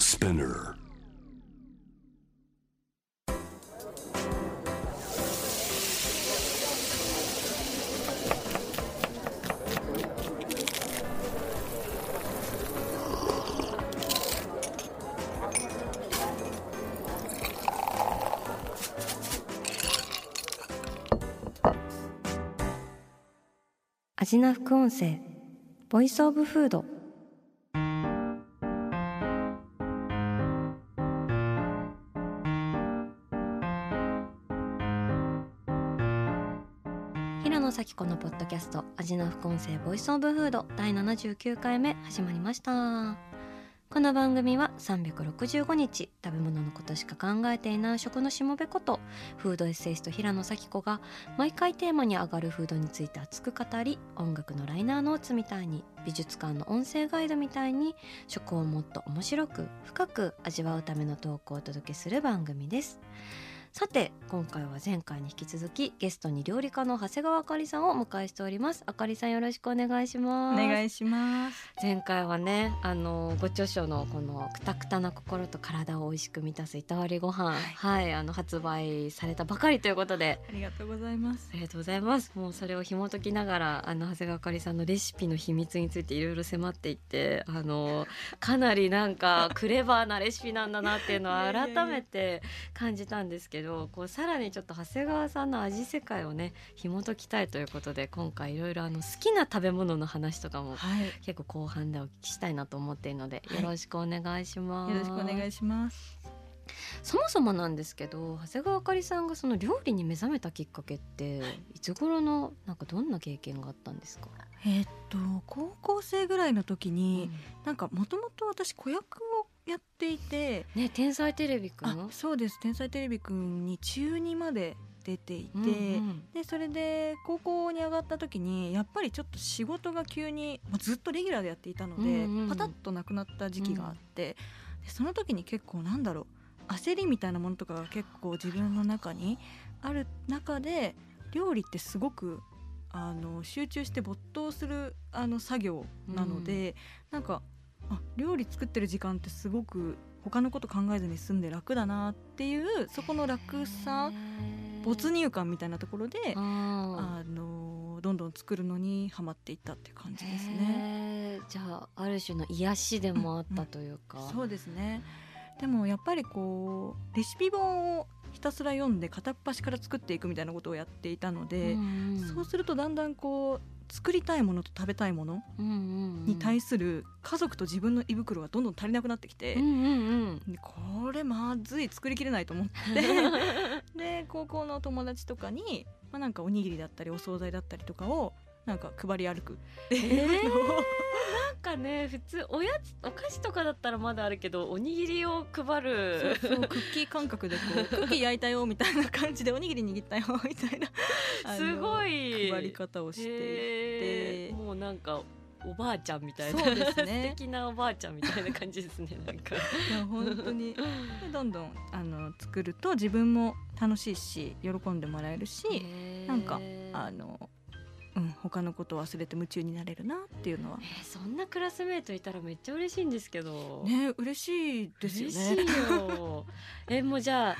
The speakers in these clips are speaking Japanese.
Spinner. アジナ副音声ボイスオブフード平野咲子のポッドキャスト味な副音声ボイスオブフード第79回目始まりました。この番組は365日食べ物のことしか考えていない食のしもべことフードエッセイスト平野咲子が毎回テーマに上がるフードについて熱く語り音楽のライナーノーツみたいに美術館の音声ガイドみたいに食をもっと面白く深く味わうためのトークをお届けする番組です。さて今回は前回に引き続きゲストに料理家の長谷川あかりさんをお迎えしております。あかりさんよろしくお願いしおます。願いします。前回はねあのご著書のこのくたくたな心と体を美味しく満たすいたわりご飯はい、あの発売されたばかりということで。ありがとうございます。あ。りがとうございます。もうそれを紐解きながらあの長谷川あかりさんのレシピの秘密についていろいろ迫っていってあのかなりなんかクレバーなレシピなんだなっていうのを改めて感じたんですけどこうさらにちょっと長谷川さんの味世界をね紐解きたいということで今回いろいろあの好きな食べ物の話とかもはい。結構後半でお聞きしたいなと思っているので、はいよろしくお願いします。よろしくお願いします。そもそもなんですけど長谷川あかりさんがその料理に目覚めたきっかけっていつ頃のなんかどんな経験があったんですか、えーっと高校生ぐらいの時に、なんかもともと私子役をやっていて、ね天才テレビくん？あそうです。天才テレビくんに中2まで出ていて、うんうん。でそれで高校に上がった時にやっぱりちょっと仕事が急に、まあ、ずっとレギュラーでやっていたので、うんうんパタッとなくなった時期があって、でその時に結構なんだろう焦りみたいなものとかが結構自分の中にある中で料理ってすごくあの集中して没頭するあの作業なので、なんかあ料理作ってる時間ってすごく他のこと考えずに済んで楽だなっていうそこの楽さ没入感みたいなところでああのどんどん作るのにハマっていったっていう感じですね。ねじゃあある種の癒しでもあったというか、そうですね。でもやっぱりこうレシピ本をひたすら読んで片っ端から作っていくみたいなことをやっていたので、んん。そうするとだんだんこう作りたいものと食べたいものに対する家族と自分の胃袋がどんどん足りなくなってきて、これまずい作りきれないと思って で高校の友達とかに、まあ、なんかおにぎりだったりお惣菜だったりとかをなんか配り歩く。っていうの。を、なんかね普通おやつお菓子とかだったらまだあるけどおにぎりを配る。そうクッキー感覚でこう クッキー焼いたよみたいな感じでおにぎり握ったよみたいな。すごい。配り方をしていて。もうなんかおばあちゃんみたいな。そうですね。素敵なおばあちゃんみたいな感じですねなんか。いや本当に。でどんどんあの作ると自分も楽しいし喜んでもらえるし、なんかあの、うん、他のことを忘れて夢中になれるなっていうのはえーそんなクラスメートいたらめっちゃ嬉しいんですけどね嬉しいですよ嬉ね。しいよ えもうじゃあ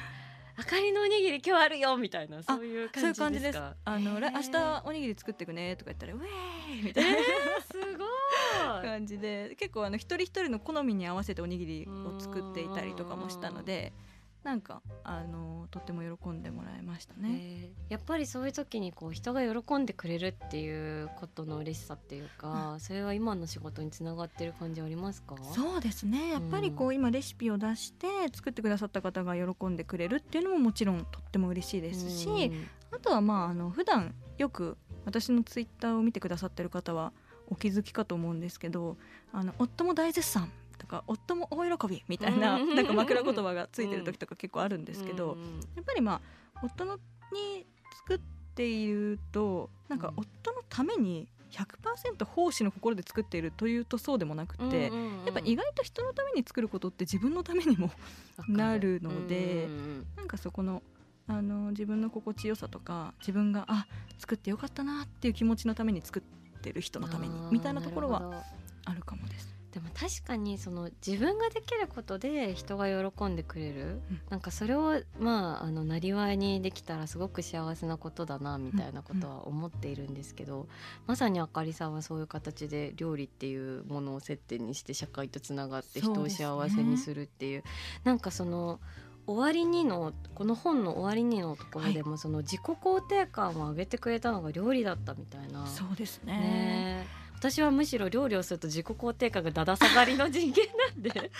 あかりのおにぎり今日あるよみたいなそういう感感じです。あの、らへー明日おにぎり作ってくねとか言ったら、ウェーイみたいな、えー、すごい感じで、結構あの一人一人の好みに合わせておにぎりを作っていたりとかもしたので。なんかあのとっても喜んでもらいましたね。えー。やっぱりそういう時にこう人が喜んでくれるっていうことの嬉しさっていうか、それは今の仕事につながってる感じありますか？そうですね。やっぱりこう、今レシピを出して作ってくださった方が喜んでくれるっていうのももちろんとっても嬉しいですし、うん。あとはまああの普段よく私のツイッターを見てくださってる方はお気づきかと思うんですけどあの夫も大絶賛とか夫も大喜びみたいなうん。なんか枕言葉がついてる時とか結構あるんですけど、うんやっぱりまあ夫のに作っているとなんかうん夫のために100%奉仕の心で作っているというとそうでもなくて、やっぱ意外と人のために作ることって自分のためにもなるのでうんうんなんかそこのあの自分の心地よさとか自分があ作ってよかったなっていう気持ちのために作ってる人のためにみたいなところはあるかもです。でも確かにその自分ができることで人が喜んでくれる、うん。なんかそれをまああのなりわいにできたらすごく幸せなことだなみたいなことは思っているんですけど、まさにあかりさんはそういう形で料理っていうものを接点にして社会とつながって人を幸せにするっていう。なんかその終わりにのこの本の終わりにのところでも、その自己肯定感を上げてくれたのが料理だったみたいな。そうですね。ね。え私はむしろ料理をすると自己肯定感がだだ下がりの人間なんで。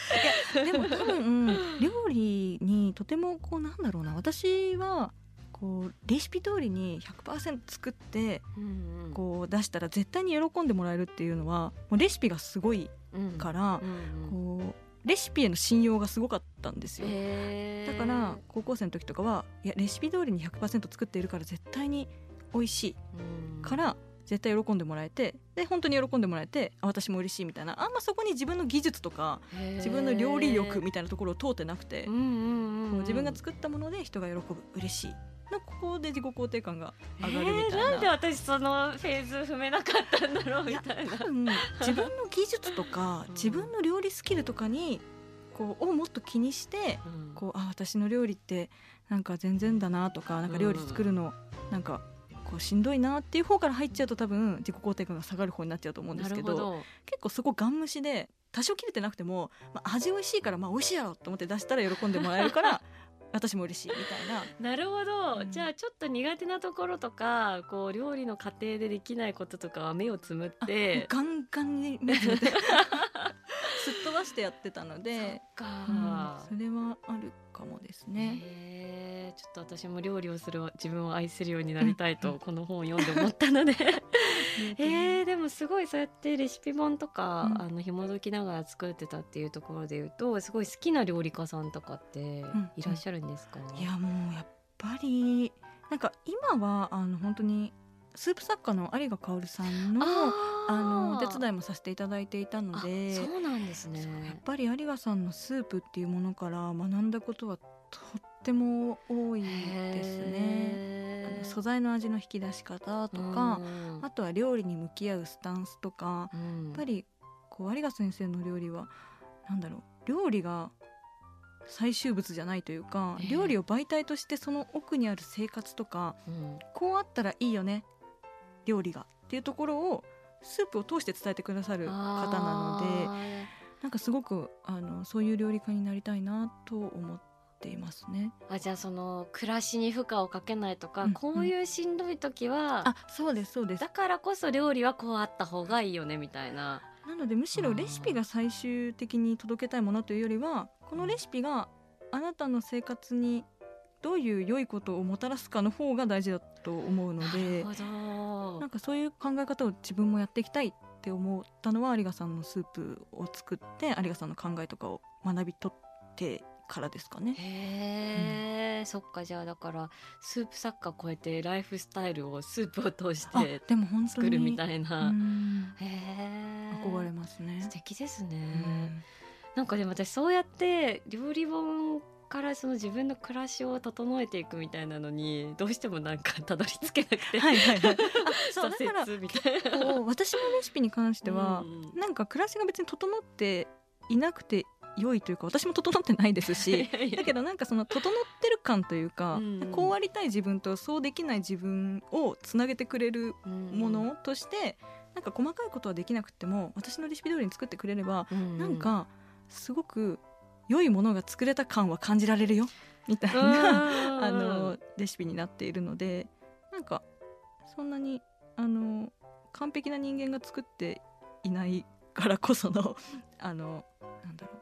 でも多分料理にとてもこうなんだろうな私はこうレシピ通りに100%作ってうんうん。こう出したら絶対に喜んでもらえるっていうのはもうレシピがすごいうんからう、んうんこうレシピへの信用がすごかったんですよ。だから高校生の時とかはいやレシピ通りに100%作っているから絶対に美味しいうん。から絶対喜んでもらえてで本当に喜んでもらえてあ私も嬉しいみたいな。あんまそこに自分の技術とか自分の料理力みたいなところを通ってなくて、うんう自分が作ったもので人が喜ぶ嬉しい。のここで自己肯定感が上がるみえーたいな。なんで私そのフェーズ踏めなかったんだろうみたいな。多分自分の技術とか うん。自分の料理スキルとかにこうをもっと気にしてうん。こうあ私の料理ってなんか全然だなとかなんか料理作るのなんかこうしんどいなっていう方から入っちゃうと多分自己肯定感が下がる方になっちゃうと思うんですけど結構そこガン無視で多少切れてなくても、まあ、味美味しいからまあ美味しいやろと思って出したら喜んでもらえるから 私も嬉しいみたいな。なるほど、うん。じゃあちょっと苦手なところとかこう料理の過程でできないこととかは目をつむっあてガンガンに目つぶって すっ飛ばしてやってたので、そうんそれはあるかもですね。ちょっと私も料理をする自分を愛せるようになりたいと、うん。この本を読んで思ったので。えー、でもすごいそうやってレシピ本とか、うん。あの紐解きながら作ってたっていうところで言うとすごい好きな料理家さんとかってん。いらっしゃるんですか、いやもうやっぱりなんか今はあの本当にスープ作家の有賀薫さんのああのお手伝いいもさせていただいていたのでそうなんですそうやっねぱり有賀さんのスープっていうものから学んだことはとっても多いですね。素材の味の引き出し方とか、うん。あとは料理に向き合うスタンスとか、うん。やっぱりこう有賀先生の料理はなんだろう料理が最終物じゃないというか、ええ。料理を媒体としてその奥にある生活とかうん。こうあったらいいよね料理がっていうところをスープを通して伝えてくださる方なのでなんかすごくあのそういう料理家になりたいなと思っていますね。あじゃあその暮らしに負荷をかけないとか、うんこういうしんどい時は、あそうですそうですだからこそ料理はこうあった方がいいよねみたいな。なのでむしろレシピが最終的に届けたいものというよりはこのレシピがあなたの生活にどういう良いことをもたらすかの方が大事だと思うのでなるほどなんかそういう考え方を自分もやっていきたいって思ったのは有賀さんのスープを作って有賀さんの考えとかを学び取ってからですかね。へえ、そっかじゃあだからスープ作家を超えてライフスタイルをスープを通しあてでも本当に作るみたいうんな。へえ憧れますね素。敵ですね。うんなんかでも私そうやって料理本からその自分の暮らしを整えていくみたいなのにどうしてもなんかたどり着けなくて、はいはいはい。あそう だから私のレシピに関しては、うんなんか暮らしが別に整っていなくて良いというか私も整ってないですし だけどなんかその整ってる感というか、うんこうありたい自分とそうできない自分をつなげてくれるものとして、なんか細かいことはできなくても私のレシピ通りに作ってくれれば、うん。なんかすごく良いものが作れた感は感じられるよ。みたいな、あのレシピになっているのでなんかそんなにあの完璧な人間が作っていないからこそのあのなんだろう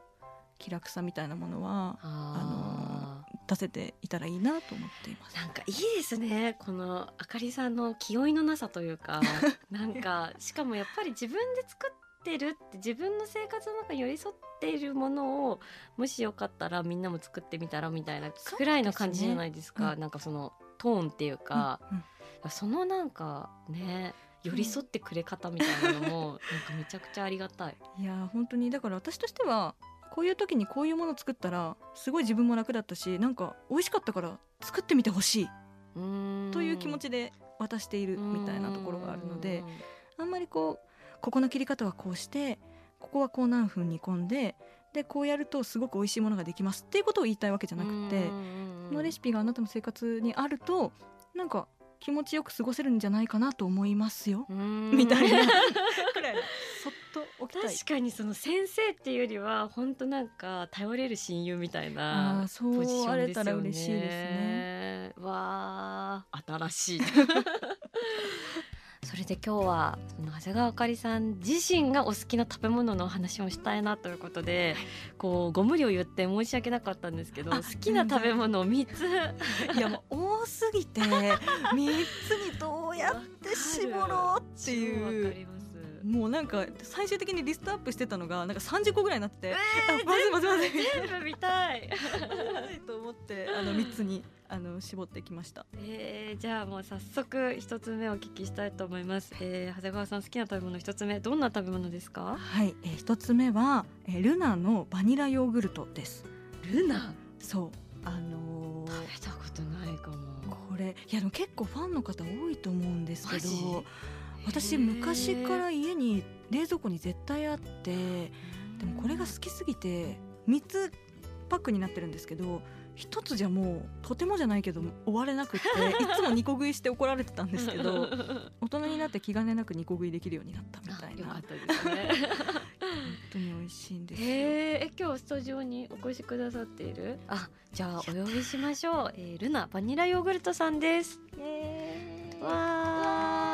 気楽さみたいなものはあ出せていたらいいなと思っています。なんかいいですね。このあかりさんの気負いのなさというか なんかしかもやっぱり自分で作ってるって自分の生活の中に寄り添っているものをもしよかったらみんなも作ってみたらみたいなくらいの感じじゃないですか。うんなんかそのトーンっていうか、うんうん。そのなんかね寄り添ってくれ方みたいなのもなんかめちゃくちゃありがたい。いや本当に。だから私としてはこういう時にこういうものを作ったらすごい自分も楽だったしなんか美味しかったから作ってみてほしい。という気持ちちで渡しているみたいなところがあるのであんまりこうここの切り方はこうしてこここはこう何分煮込んででこうやるとすごく美味しいものができますっていうことを言いたいわけじゃなくてこのレシピがあなたの生活にあるとなんか気持ちよく過ごせるんじゃないかなと思いますよ。みみたいな。くらいのそっと置きたい。確かにその先生っていうよりは本当なんか頼れる親友みたいあなーそうポジションですよね。あれたら嬉しいですね。わあ新しい。そ れで今日はその長谷川あかりさん自身がお好きな食べ物のお話をしたいなということで、こうご無理を言って申し訳なかったんですけどあ好きな食べ物を3ついやもう多すぎて3つにどうやって絞ろうっていう もうなんか最終的にリストアップしてたのがなんか30個ぐらいになってて、あまずいまず。いまずい全部見たいと思ってあの3つにあの絞ってきましたえー、じゃあもう早速一つ目お聞きしたいと思います、えー、長谷川さん好きな食べ物一つ目どんな食べ物ですかはい、えー、1つ目は、えールナのバニラヨーグルトですルナそうあのー食べたことないかもこれいやでも結構ファンの方多いと思うんですけど私昔から家に冷蔵庫に絶対あってでもこれが好きすぎて3つパックになってるんですけど1つじゃもうとてもじゃないけど終われなくって いつも2個食いして怒られてたんですけど大人になって気兼ねなく2個食いできるようになったみたいな。よかったですね。当に美味しいんですよ。へーえ今日スタジオにお越しくださっている？あじゃあお呼びしましょう、えー、ルナバニラヨーグルトさんです。わー。お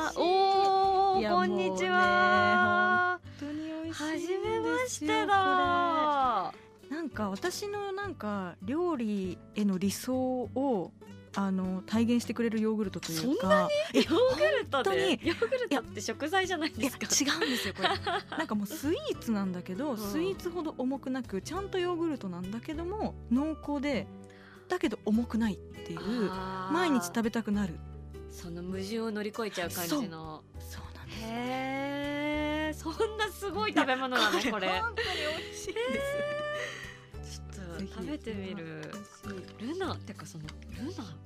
い。やーこんにちは。本当に美味しいんはですよじめましてだ。なんか私のなんか料理への理想をあの体現してくれるヨーグルトというか。ヨーグルトで？ヨーグルトって食材じゃないですか。違うんですよこれ。なんかもうスイーツなんだけど、ん。スイーツほど重くなくちゃんとヨーグルトなんだけども濃厚でだけど重くないっていう。毎日食べたくなるその矛盾を乗り越えちゃう感じの。そう。なんですへえそんなすごい食べ物なのこれ。本当に美味しいんです、ちょっと食べてみる。ルナってかそのルナ？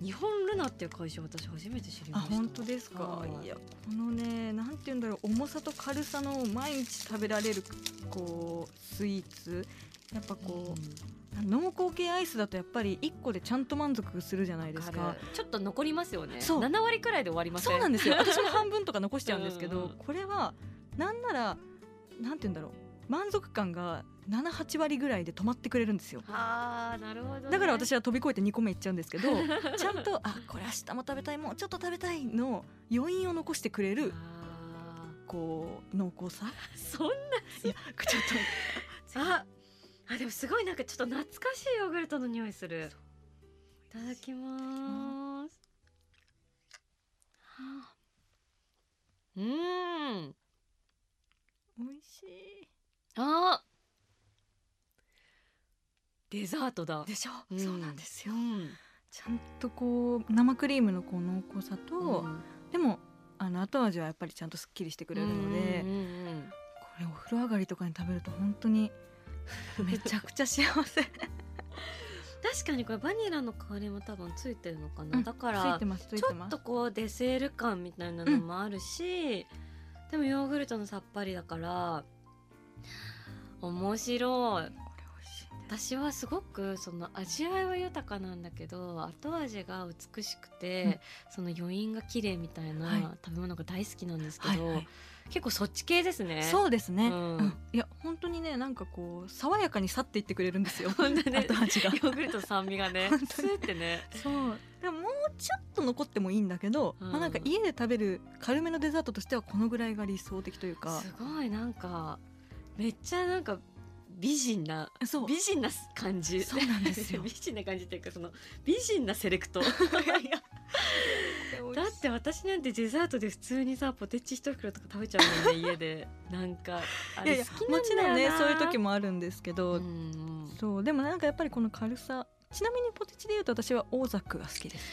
日本ルナっていう会社私初めて知りました。あ本当ですか、はい。い、やこのねなんて言うんだろう。重さと軽さの毎日食べられるこうスイーツ。やっぱこう、濃厚系アイスだとやっぱり1個でちゃんと満足するじゃないですか。ちょっと残りますよね。そう。7割くらいで終わりません。そうなんですよ。私も半分とか残しちゃうんですけど これはなんならなんて言うんだろう。満足感が78割ぐらいで止まってくれるんですよ。あーなるほど、ね、だから私は飛び越えて2個目いっちゃうんですけど ちゃんとあこれ明日も食べたいもうちょっと食べたいの余韻を残してくれるあこう濃厚さ？ーそんな。いやちょっと ああでもすごいなんかちょっと懐かしいヨーグルトの匂いする。いただきます。うん。美味しい。あ。デザートだ。でしょ、うん。そうなんですよ。うん。ちゃんとこう生クリームのこう濃厚さと、うん。でもあの後味はやっぱりちゃんとすっきりしてくれるので、これお風呂上がりとかに食べると本当に めちゃくちゃ幸せ。確かにこれバニラの香りも多分ついてるのかな、うんだからちょっとこうデセール感みたいなのもあるし、でもヨーグルトのさっぱりだから面白い。私はすごくその味わいは豊かなんだけど後味が美しくて、その余韻が綺麗みたいな食べ物が大好きなんですけど、はいはい結構そっち系ですね。そうですね、うん。うん。いや本当にねなんかこう爽やかに去っていってくれるんですよ。本当ね後味が。ヨーグルトの酸味がね。スーってね。そう。でももうちょっと残ってもいいんだけど、うん。まあ、なんか家で食べる軽めのデザートとしてはこのぐらいが理想的というか。すごいなんかめっちゃなんか美人なそう。美人な感じ。そうなんですよ。美人な感じっていうかその美人なセレクト だって私なんてデザートで普通にさポテチ一袋とか食べちゃうもんね家で。なんかあれ好きもちなんだよな。ろんねそういう時もあるんですけど、うんうんそうでもなんかやっぱりこの軽さちなみにポテチでいうと私はオーザックが好きです。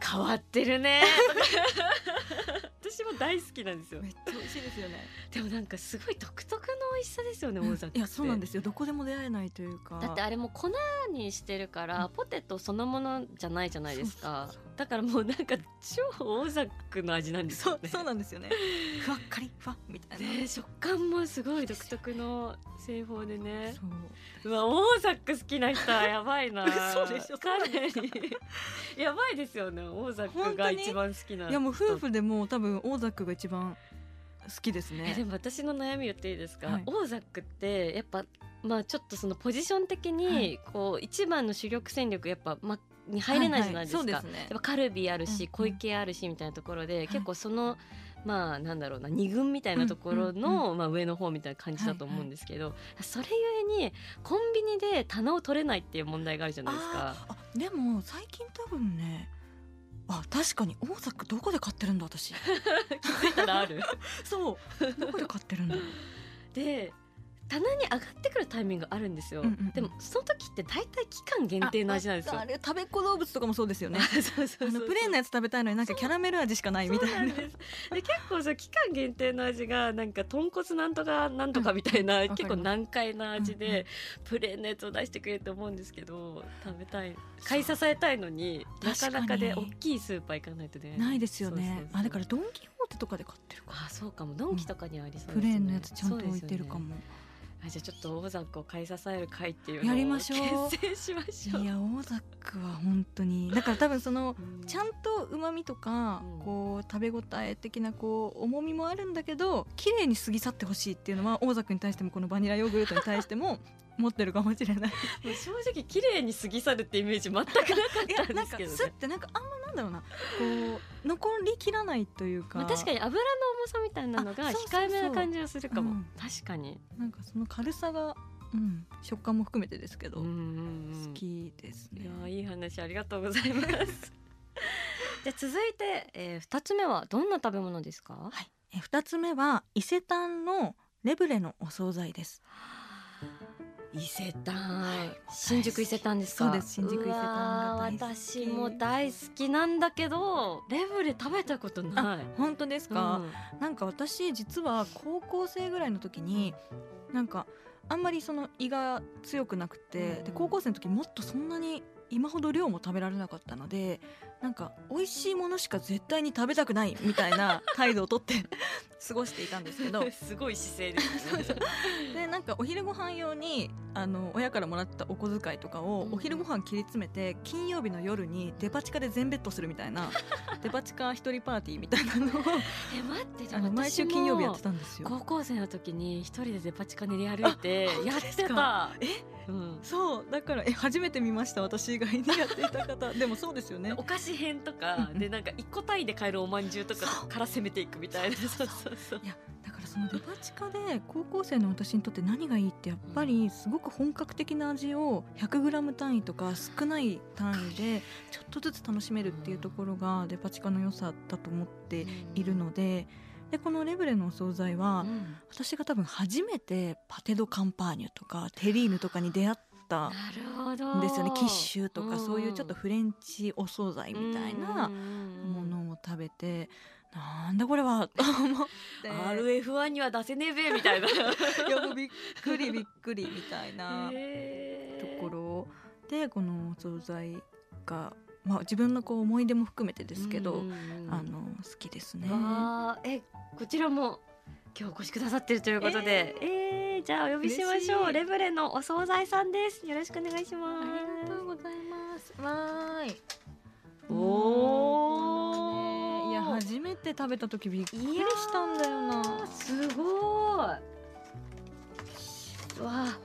変わってるね。私も大好きなんですよ。めっちゃ美味しいですよね。でもなんかすごい独特の美味しさですよねオーザックいやそうなんですすよ。どこでも出会えないというか。だってあれもう粉にしてるから、うん。ポテトそのものじゃないじゃないですかだからもうなんか超オーザックの味なんですそうよね。そうなんですよね。ふわっかりふわっみたいな、ね食感もすごい独特の製法でね。そう。うわオーザック好きな人はやばいな。嘘でしょかなり。やばいですよねオーザックが一番好きないやもう夫婦でも多分オーザックが一番好きですね。えでも私の悩み言っていいですか、はい。オーザックってやっぱまあちょっとそのポジション的はにい。こう一番の主力戦力やっぱ、ま、に入れないじゃないですか、はいはい。そうですね。やっぱカルビあるし、小池あるしみたいなところで、い。結構そのまあなんだろうな二軍みたいなところの、まあ、上の方みたいな感じだと思うんですけど、それゆえにコンビニで棚を取れないっていう問題があるじゃないですか。でも最近多分ねあ確かにオーザックどこで買ってるんだ私。気づいたらある。そう。どこで買ってるんだで棚に上がってくるタイミングあるんですよ、うんうんうん。でもその時って大体期間限定の味なんですよ。ああれ食べっ子動物とかもそうですよね。そうそうプレーンなやつ食べたいのになんかキャラメル味しかないみたいな。で結構そう期間限定の味がなんか豚骨なんとかなんとかみたいな、うん結構難解な味で、うんうんプレーンのやつを出してくれると思うんですけど食べたい。買い支えたいのになかなかで大きいスーパー行かないとね。ないですよね。あだからドン・キホーテとかで買ってるかあそうかも。ドンキとかにはありそうですね、プレーンのやつちゃんと置いてるかも、ねあじゃあちょっと大ザックを買い支える会っていうのをやりましょう。結成しましょう。いやオーザックは本当に。だから多分そのうん。ちゃんとうまみとか、うん。こう食べ応え的なこう重みもあるんだけど綺麗に過ぎ去ってほしいっていうのは大ザックに対してもこのバニラヨーグルトに対しても 持ってるかもしれない。正直綺麗に過ぎ去るってイメージ全くなかったんですけどね。スッてなんかあんまなんだろうな。こう残りきらないというか、まあ、確かに油の重さみたいなのが控えめな感じがするかも、うん。確かに、なんかその軽さが、うん、食感も含めてですけど、うんうんうん。好きですいねやいい話ありがとうございます。じゃあ続いて、えー、2つ目はどんな食べ物ですか？はい、え二つ目は伊勢丹のレブレのお惣菜です伊勢丹、はい。新宿伊勢丹ですか？そうです新宿伊勢丹が私も大好きなんだけどレブレ食べたことない。本当ですか、うん。なんか私実は高校生ぐらいの時になんかあんまりその胃が強くなくて、うん。で高校生の時もっとそんなに今ほど量も食べられなかったのでなんか美味しいものしか絶対に食べたくないみたいな 態度をとって 過ごしていたんですけど。すごい姿勢ですね。でなんかお昼ご飯用にあの親からもらったお小遣いとかをうん。お昼ご飯切り詰めて金曜日の夜にデパ地下で全ベッドするみたいなデパ地下一人パーティーみたいなのをえ待ってであのも毎週金曜日やってたんですよ。高校生の時に一人でデパ地下練り歩いてやっ当ですか？てた。え？うん。そうだからえ初めて見ました私以外にやっていた方。でもそうですよね。お菓子編とかうんうん。でなんか一個単位で買えるおまんじゅうとかから攻めていくみたいな。そうそうそう。そういやだからそのデパ地下で高校生の私にとって何がいいってやっぱりすごく本格的な味を 100g 単位とか少ない単位でちょっとずつ楽しめるっていうところがデパ地下の良さだと思っているのででこのレブレのお惣菜はうん。私が多分初めてパテ・ド・カンパーニュとかテリーヌとかに出会ったんですよね。キッシュとかうん。そういうちょっとフレンチお惣菜みたいなもものを食べてなんだこれはと思って。RF1 には出せねえべみたいな。いやもうびっくりびっくりみたいなところ。でこのお惣菜が、まあ、自分のこう思い出も含めてですけど、あの好きですね。えこちらも今日お越しくださってるということで、えー。じゃあお呼びしましょう。レブレのお惣菜さんです。よろしくお願いしまあすりがとうございます。わーい。おー。いや初めて食べた時びっくりしたんだよな。すごい。わあ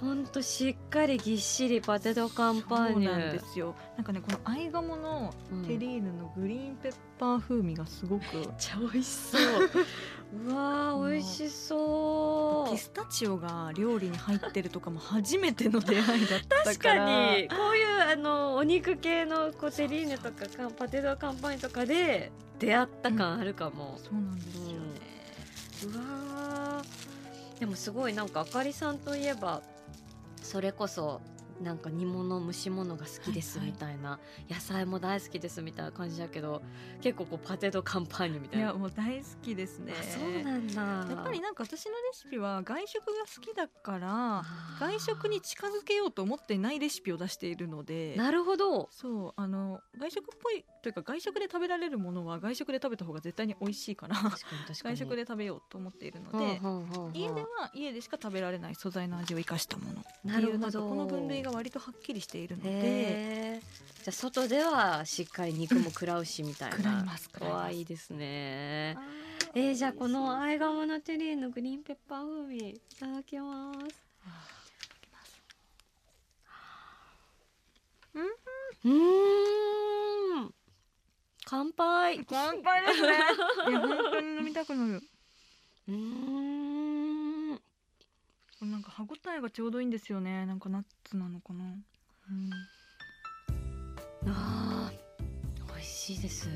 ほんとしっかりぎっしりパテドカンパーニュなんですよ。なんかねこの合鴨のうん。テリーヌのグリーンペッパー風味がすごく。めっちゃ美味しそう。うわー美味しそう。ピスタチオが料理に入ってるとかも初めての出会いだった確か。からに。こういうあのお肉系のこうテリーヌとかカンパテドカンパーニュとかで出会った感あるかも、そうなんですよね。うわー。でもすごいなんかあかりさんといえばそれこそなんか煮物蒸し物が好きですはいはいみたい。な、野菜も大好きですみたいな感じだけど結構こうパテ・ド・カンパーニュみたいな。いやもう大好きですね。あそうなんだ。やっぱりなんか私のレシピは外食が好きだから外食に近づけようと思っていないレシピを出しているのでなるほど。そうあの外食っぽいというか外食で食べられるものは外食で食べた方が絶対に美味しいから外食で食べようと思っているのでほうほうほう家では家でしか食べられない素材の味を生かしたものなるほど。この分類が割とはっきりしているので。じゃあ外ではしっかり肉も食らうしみたいな、食らいます食らいですね。えー、じゃあこのアイガモナテリーのグリーンペッパー風味いただきます。うーん。乾杯。乾杯ですね。いや本当に飲みたくなる。うーん。これなんか歯ごたえがちょうどいいんですよね。なんかナッツなのかな、うん、あー美味しいです。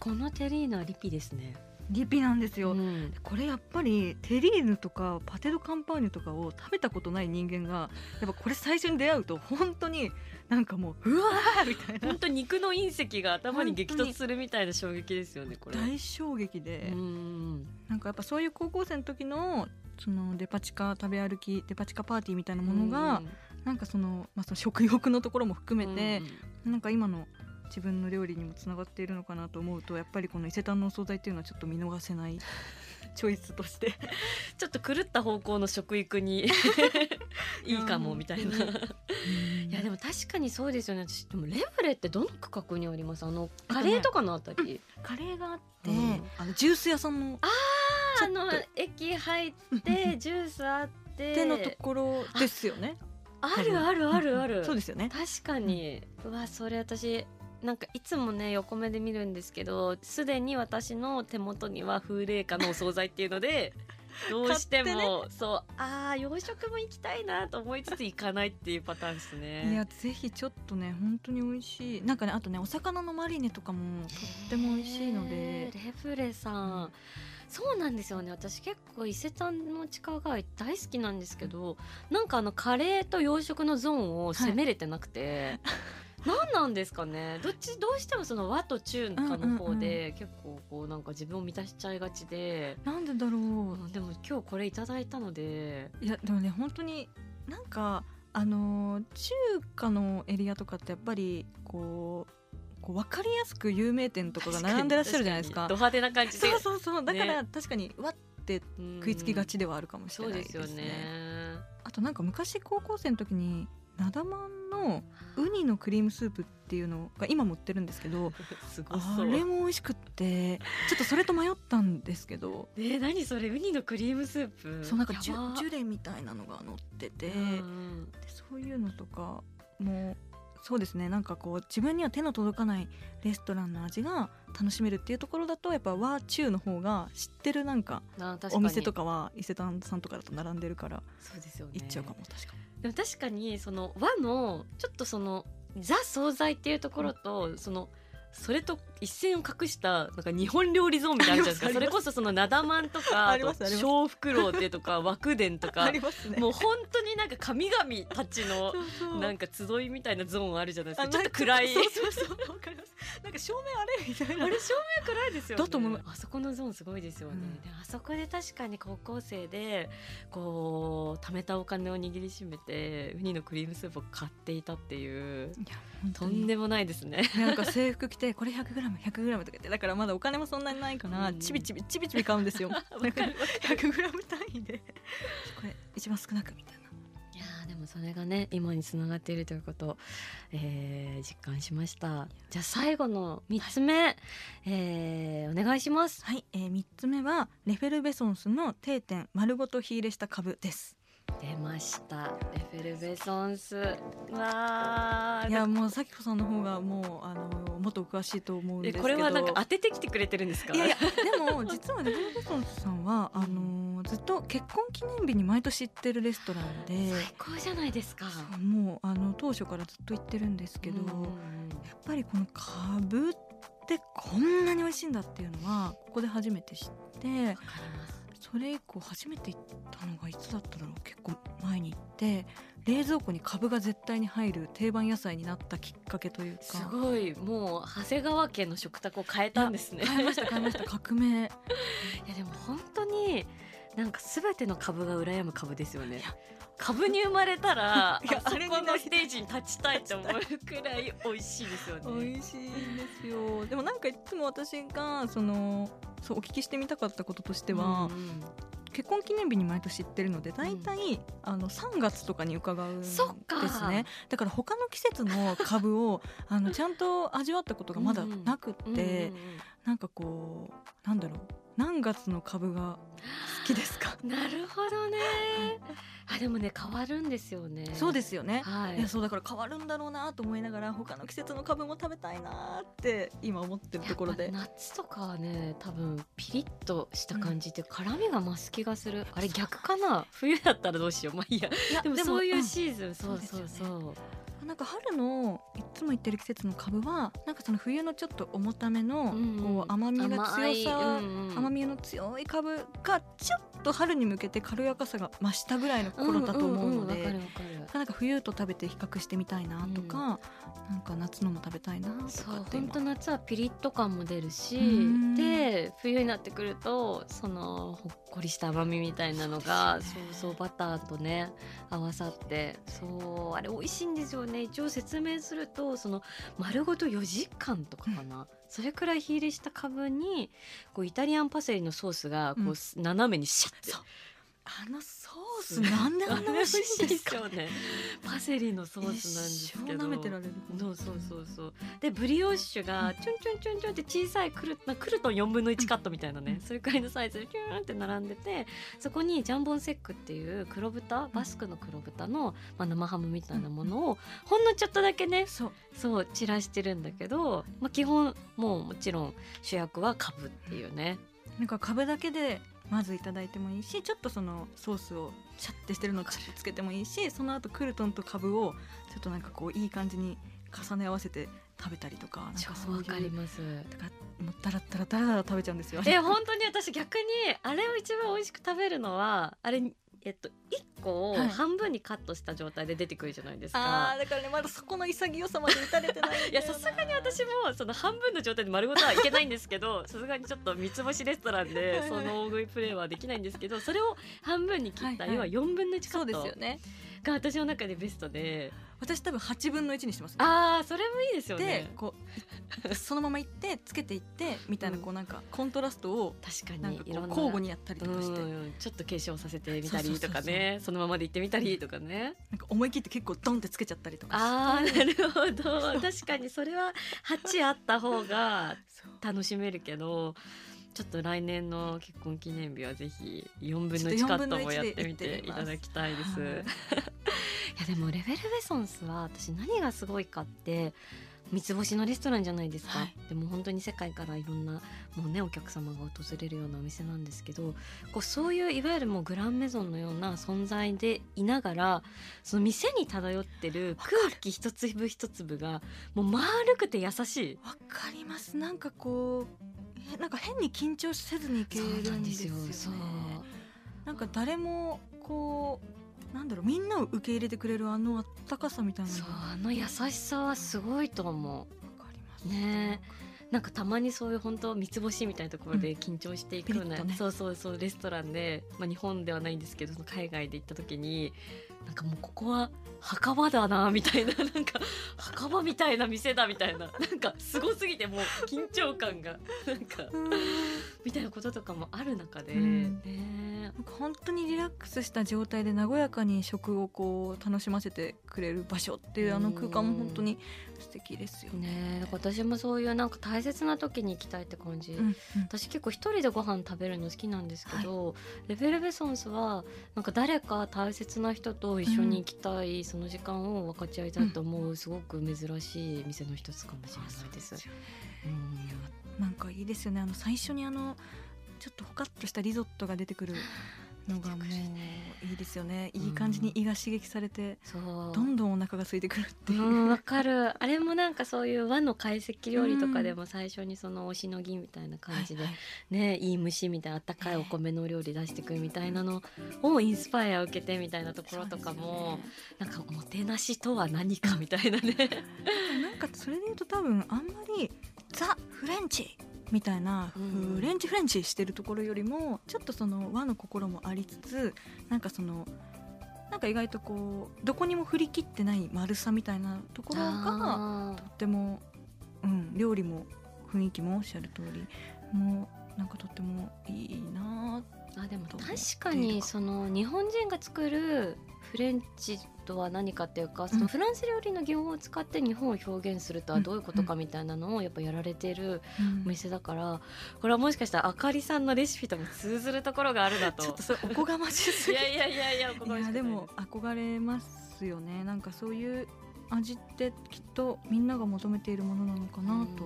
このテリーナはリピですね。リピなんですよ、うん。これやっぱりテリーヌとかパテ・ド・カンパーニュとかを食べたことない人間がやっぱこれ最初に出会うと本当になんかもううわーみたいな。本当肉の隕石が頭に激突するみたいな衝撃ですよねこれ。大衝撃で、うん。なんかやっぱそういう高校生の時のそのデパ地下食べ歩きデパ地下パーティーみたいなものが、なんかその,、まあ、その食欲のところも含めて、なんか今の自分の料理にもつながっているのかなと思うとやっぱりこの伊勢丹のお惣菜っていうのはちょっと見逃せない チョイスとしてちょっと狂った方向の食育に いいかもみたいな。いいやでも確かにそうですよね。私でもレブレってどの区画にあります？あのカレーとかのあたり？カレーがあって、うんあのジュース屋さんのあの駅入ってジュースあって。手のところですよね。あるあるあるある。そうですよね。確かに、うわそれ私なんかいつもね横目で見るんですけどすでに私の手元には風鈴花のお惣菜っていうので どうして買も、そうあー洋食も行きたいなと思いつつ行かないっていうパターンですね。いやぜひちょっとね本当に美味しい。なんかねあとねお魚のマリネとかもとっても美味しいので。レブレさん、そうなんですよね。私結構伊勢丹の地下街大好きなんですけどなんかあのカレーと洋食のゾーンを攻めれてなくて、何なんですかね。どっちどうしてもその和と中華の方で結構こうなんか自分を満たしちゃいがちで、なんでだろう。うんでも今日これいただいたので。いやでもね本当になんかあのー中華のエリアとかってやっぱりこうこう分かりやすく有名店とかが並んでらっしゃるじゃないですか。ド。派手な感じで。そうそうそう。だから、ね。確かにわってうん食いつきがちではあるかもしれないですね。ですよね。あとなんか昔高校生の時になだまんのウニのクリームスープっていうのが今も売ってるんですけど あ。れも美味しくってちょっとそれと迷ったんですけど。えー、何それウニのクリームスープ？そうなんかジュジュレみたいなのが乗ってて、うん。でそういうのとかもそうですね。なんかこう自分には手の届かないレストランの味が楽しめるっていうところだとやっぱ和中の方が知ってるなんかお店とかは伊勢丹さんとかだと並んでるから。そうですよね。行っちゃうかも確か。に。でも確かにその和のちょっとそのザ惣菜っていうところと、そのそれと一線を画したなんか日本料理ゾーンみたいなのあるじゃないですか。それこそそのなだまんとか小福楼ってとか和伝とか。ありますね。もう本当になんか神々たちのなんか集いみたいなゾーンあるじゃないですあかちょっと暗い。そうそうそうわかります。なんか照明あれみたいな。あれ照明暗いですよね。だと思う。あそこのゾーンすごいですよね、うん。であそこで確かに高校生でこう貯めたお金を握りしめてウニのクリームスープを買っていたっていう。とんでもないですね。なんか制服着てこれ 100g100g とか言ってだからまだお金もそんなにないから、うん。ちびちびちびちび買うんですよ。わかるわかる。100g 単位で。これ一番少なくみたいな。いやーでもそれがね今につながっているということを、えー実感しました。じゃあ最後の3つ目、えーお願いします。はい、えー、3つ目はレフェルベソンスの定点丸ごと火入れした株です出ました。レフェルベソンス。わーいやもう咲子さんの方がもうあのもっとお詳しいと思うんでえすけど。これはなんか当ててきてくれてるんですか？いやいやでも実はレフェルベソンスさんはあのずっと結婚記念日に毎年行ってるレストランで。最高じゃないですか。もうあの当初からずっと行ってるんですけど、やっぱりこのカブってこんなに美味しいんだっていうのはここで初めて知ってわかりますそれ以降初めて行ったのがいつだっただろう。結構前に行って冷蔵庫に株が絶対に入る定番野菜になったきっかけというか。すごい。もう長谷川家の食卓を変えたんですね。変えました変えました。革命。いやでも本当になんか全ての株が羨む株ですよね。株に生まれたら あそこのステージに立ちたいって思うくらい美味しいですよね。美味しいんですよ。でもなんかいつも私がそのそうお聞きしてみたかったこととしては、うん結婚記念日に毎年行ってるので大体、あの3月とかに伺うんですね。だから他の季節の株をあのちゃんと味わったことがまだなくって、うんうんうん。なんかこうなんだろう何月の株が好きですか？なるほどね。あでもね変わるんですよね。そうですよね、はい。いやそうだから変わるんだろうなと思いながら他の季節の株も食べたいなって今思ってるところで。夏とかはね多分ピリッとした感じで辛みが増す気がする、あれ逆かな？冬だったらどうしよう。まあいいや。でもそういううん。シーズン、そうそうそう。そうなんか春のいつも言ってる季節の株はなんかその冬のちょっと重ためのうんこう甘みが強さ、甘みの強い株がちょっと春に向けて軽やかさが増したぐらいの頃だと思うのでなんか冬と食べて比較してみたいなとか、なんか夏のも食べたいなとそうかって今。本当夏はピリッと感も出るしうん。で冬になってくるとそのほっこりした甘みみたいなのがそうそうバターとね合わさってそうあれ美味しいんですよね。一応説明するとその丸ごと4時間とかかな、それくらい火入れしたかぶにこうイタリアンパセリのソースがこう、うん。斜めにシャッて。あのソースなんであんな美味しいんですか？よね。パセリのソースなんですけど。舐めてられる。そうそうそう。そうでブリオッシュがチュンチュンチュンチュンって小さいクルなクルトン4分の1カットみたいなね、うん。それくらいのサイズでキューンって並んでてそこにジャンボンセックっていう黒豚バスクの黒豚の、まあ、生ハムみたいなものをほんのちょっとだけねそう。そう散らしてるんだけど、まあ、基本もうもちろん主役はカブっていうね。なんか株だけでまずいただいてもいいしちょっとそのソースをシャッてしてるのをちょっとつけてもいいしその後クルトンとカブをちょっとなんかこういい感じに重ね合わせて食べたりとかなん超かそういうわかります。だからもうダラッダラダラダラ食べちゃうんですよで本当に私逆にあれを一番美味しく食べるのはあれえっと1個をはい。半分にカットした状態で出てくるじゃないですあかー。だからねまだそこの潔さまで打たれてない いやさすがに私もその半分の状態で丸ごとはいけないんですけど さすがにちょっと三つ星レストランはいではい。その大食いプレーはできないんですけどそれを半分に切ったはいはい。要は4分の1カそうですットよねが私の中でベストで。私多分8分の1にしてますああそれもいいですよでねこう そのままいってつけていってみたいなうん。こうなんかコントラストを確かにいうろんな交互にやったりとかして。うんちょっと継承させてみたりとかね。そのままで行ってみたりとかね。なんか思い切って結構ドンってつけちゃったりとかあーなるほど。確かにそれは8あった方が楽しめるけどちょっと来年の結婚記念日はぜひ4分のちょっと1カ4分の1ットもやってみていただきたいです。はい いやでもレベルベソンスは私何がすごいかって三つ星のレストランじゃないですか、はいでも本当に世界からいろんなもうねお客様が訪れるようなお店なんですけどこうそういういわゆるもうグランメゾンのような存在でいながらその店に漂ってる空気一粒一粒がもう丸くて優しい。わかりますなんかこうえなんか変に緊張せずにいけるんですよね。そうなんか誰もこうなんだろうみんなを受け入れてくれるあのあったかさみたいなのそうあの優しさはすごいと思かります。ね。うなんかたまにそういう本当三つ星みたいなところで緊張していくような、ピリッとね。そうそうそうレストランで、まあ、日本ではないんですけど海外で行った時になんかもうここは墓場だなみたいな。なんか墓場みたいな店だみたいな。なんかすごすぎてもう緊張感が。なんかうんみたいなこととかもある中で、うん。ね。なんか本当にリラックスした状態で和やかに食をこう楽しませてくれる場所っていうあの空間も本当に素敵ですよね。ね私もそういうなんか大切な時に行きたいって感じ、うんうん。私結構一人でご飯食べるの好きなんですけど、レベルベソンスはなんか誰か大切な人と一緒に行きたい、その時間を分かち合いたいと思う、すごく珍しい店の一つかもしれないです。うん。なんかいいですよね。あの最初にあのちょっとほかっとしたリゾットが出てくるのがもういいですよね。いい感じに胃が刺激されて、そう。どんどんお腹が空いてくるっていう、うんわかる。あれもなんかそういう和の懐石料理とかでも最初にそのおしのぎみたいな感じで、はいねいい蒸しみたいなあったかいお米のお料理出してくるみたいなのをインスパイア受けてみたいなところとかも、なんかもてなしとは何かみたいなね。なんかそれで言うと多分あんまりザ・フレンチみたいな、うん。フレンチフレンチしてるところよりもちょっとその和の心もありつつなんかそのなんか意外とこうどこにも振り切ってない丸さみたいなところがあとっても、うん、料理も雰囲気もおっしゃる通りもうなんかとってもいいなーあでもと確かにその日本人が作るフレンチとは何かっていうかそのフランス料理の技法を使って日本を表現するとはどういうことかみたいなのをやっぱやられてるうん。お店だからこれはもしかしたらあかりさんのレシピとも通ずるところがあるなと。ちょっとそれおこがましすぎ。いやいやいやいやおこがましい。でも憧れますよね。なんかそういう味ってきっとみんなが求めているものなのかなと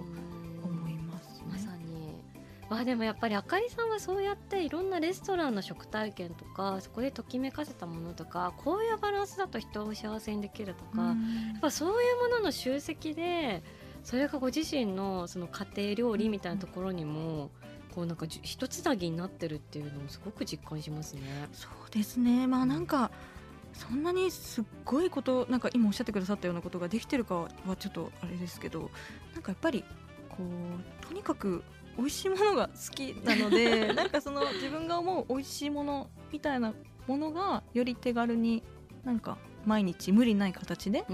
わあでもやっぱりあかりさんはそうやっていろんなレストランの食体験とかそこでときめかせたものとかこういうバランスだと人を幸せにできるとか、やっぱそういうものの集積でそれがご自身のその家庭料理みたいなところにもこうなんか一つなぎになってるっていうのをすごく実感しますね。そうですね。まあなんかそんなにすっごいことなんか今おっしゃってくださったようなことができてるかはちょっとあれですけどなんかやっぱりこうとにかく美味しいものが好きなので なんかその自分が思う美味しいものみたいなものがより手軽になんか毎日無理ない形で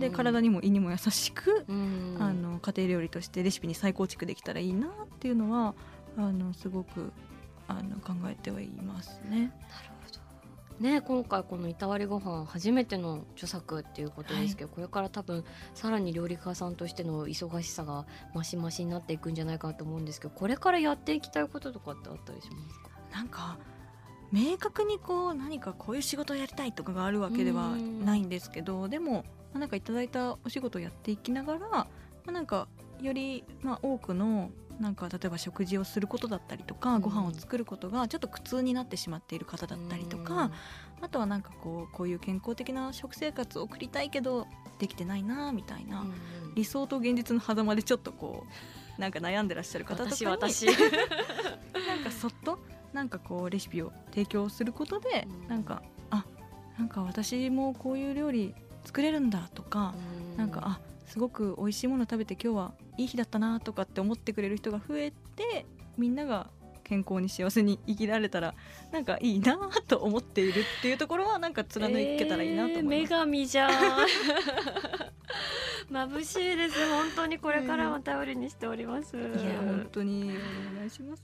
で体に、にも胃にも優しくうん。あの家庭料理としてレシピに再構築できたらいいなっていうのはあのすごくあの考えてはいますね。なるね、今回この「いたわりご飯初めての著作っていうことですけど、これから多分さらに料理家さんとしての忙しさが増し増しになっていくんじゃないかなと思うんですけどこれからやっていきたいこととかってあったりしますか？なんか明確にこう何かこういう仕事をやりたいとかがあるわけではないんですけどでも、まあ、なんかいただいたお仕事をやっていきながら、まあ、なんかより、まあ、多くのなんか例えば食事をすることだったりとか、うん。ご飯を作ることがちょっと苦痛になってしまっている方だったりとか、あとはなんかこうこういう健康的な食生活を送りたいけどできてないなみたいな、うんうん。理想と現実の狭間でちょっとこうなんか悩んでらっしゃる方とかに私私。なんかそっとなんかこうレシピを提供することで、うん。なんかあなんか私もこういう料理作れるんだとか、なんかあすごく美味しいもの食べて今日はいい日だったなとかって思ってくれる人が増えてみんなが健康に幸せに生きられたらなんかいいなと思っているっていうところはなんか貫けたらいいなと思います。えー女神じゃん眩しいです本当にこれからも頼りにしております、いや本当にお願いします。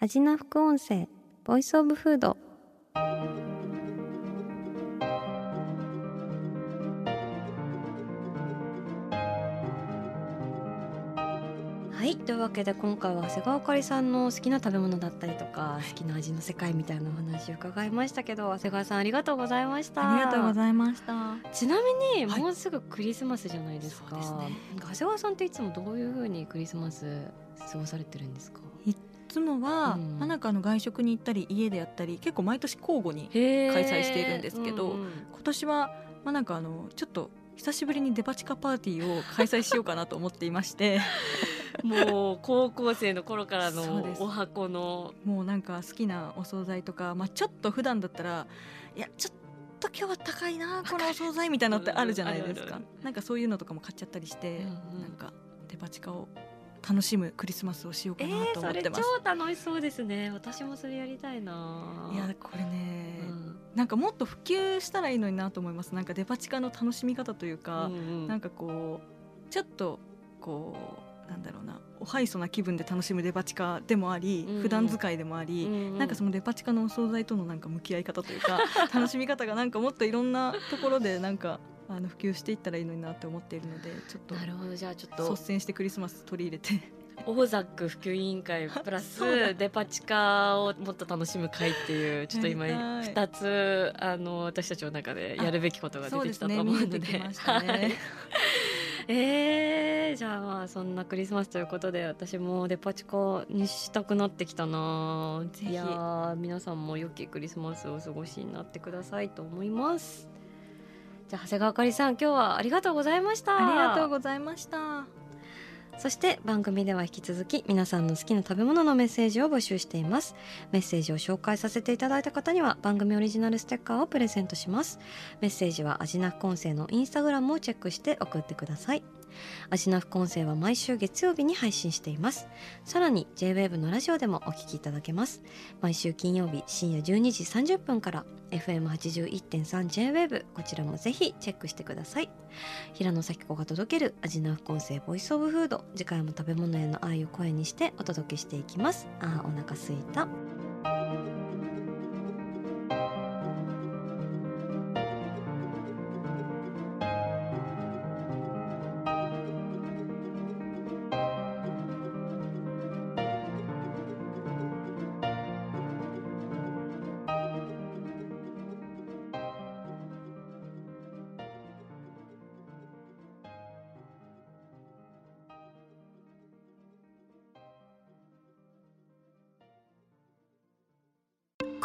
味な副音声ボイスオブフードというわけで今回は長谷川あかりさんの好きな食べ物だったりとか好きな味の世界みたいなお話を伺いましたけど長谷川さんありがとうございました。ありがとうございました。ちなみにはい。もうすぐクリスマスじゃないですか、すね。長谷川さんっていつもどういう風にクリスマス過ごされてるんですか？いつもは、うん。まあなんかあの外食に行ったり家でやったり結構毎年交互に開開催しているんですけどうんうん。今年はまあなんかあのちょっと久しぶりにデパ地下パーティーを開催しようかなと思っていまして もう高校生の頃からのお箱の。もうなんか好きなお惣菜とか、まあ、ちょっと普段だったらいやちょっと今日は高いなこのお惣菜みたいなのって あるじゃないですか。うなんかそういうのとかも買っちゃったりして、うんうん。なんかデパ地下を楽しむクリスマスをしようかえなと思ってます。超楽しそうですね。私もそれやりたいな。いやこれね、うん。なんかもっと普及したらいいのになと思います。なんかデパ地下の楽しみ方というか、うんうん。なんかこうちょっとこうなんだろうなおはいそな気分で楽しむデパ地下でもあり、うん普段使いでもあり、うんうん。なんかそのデパ地下のお惣菜とのなんか向き合い方というか 楽しみ方がなんかもっといろんなところでなんかあの普及していったらいいのになって思っているのでちょっとなるほど。じゃあちょっと。率先してクリスマス取り入れて。オーザック普及委員会プラス デパ地下をもっと楽しむ会っていう ちょっと今やりたい。二つあの私たちの中でやるべきことが出てきたと思うので。ですねえー、じゃあまあそんなクリスマスということで私もデパ地下にしたくなってきたな。ぜひ。いやー皆さんも良きクリスマスをお過ごしになってくださいと思います。じゃあ長谷川あかりさん今日はありがとうございました。ありがとうございましたそして番組では引き続き皆さんの好きな食べ物のメッセージを募集しています。メッセージを紹介させていただいた方には番組オリジナルステッカーをプレゼントします。メッセージはアジナフコンセのインスタグラムをチェックして送ってください。アジナフコンセイは毎週月曜日に配信しています。さらに JWAVE のラジオでもお聞きいただけます。毎週金曜日深夜12時30分から FM81.3JWAVE こちらもぜひチェックしてください。平野咲子が届けるアジナフコンセイボイスオブフード。次回も食べ物への愛を声にしてお届けしていきます。あーお腹すいた。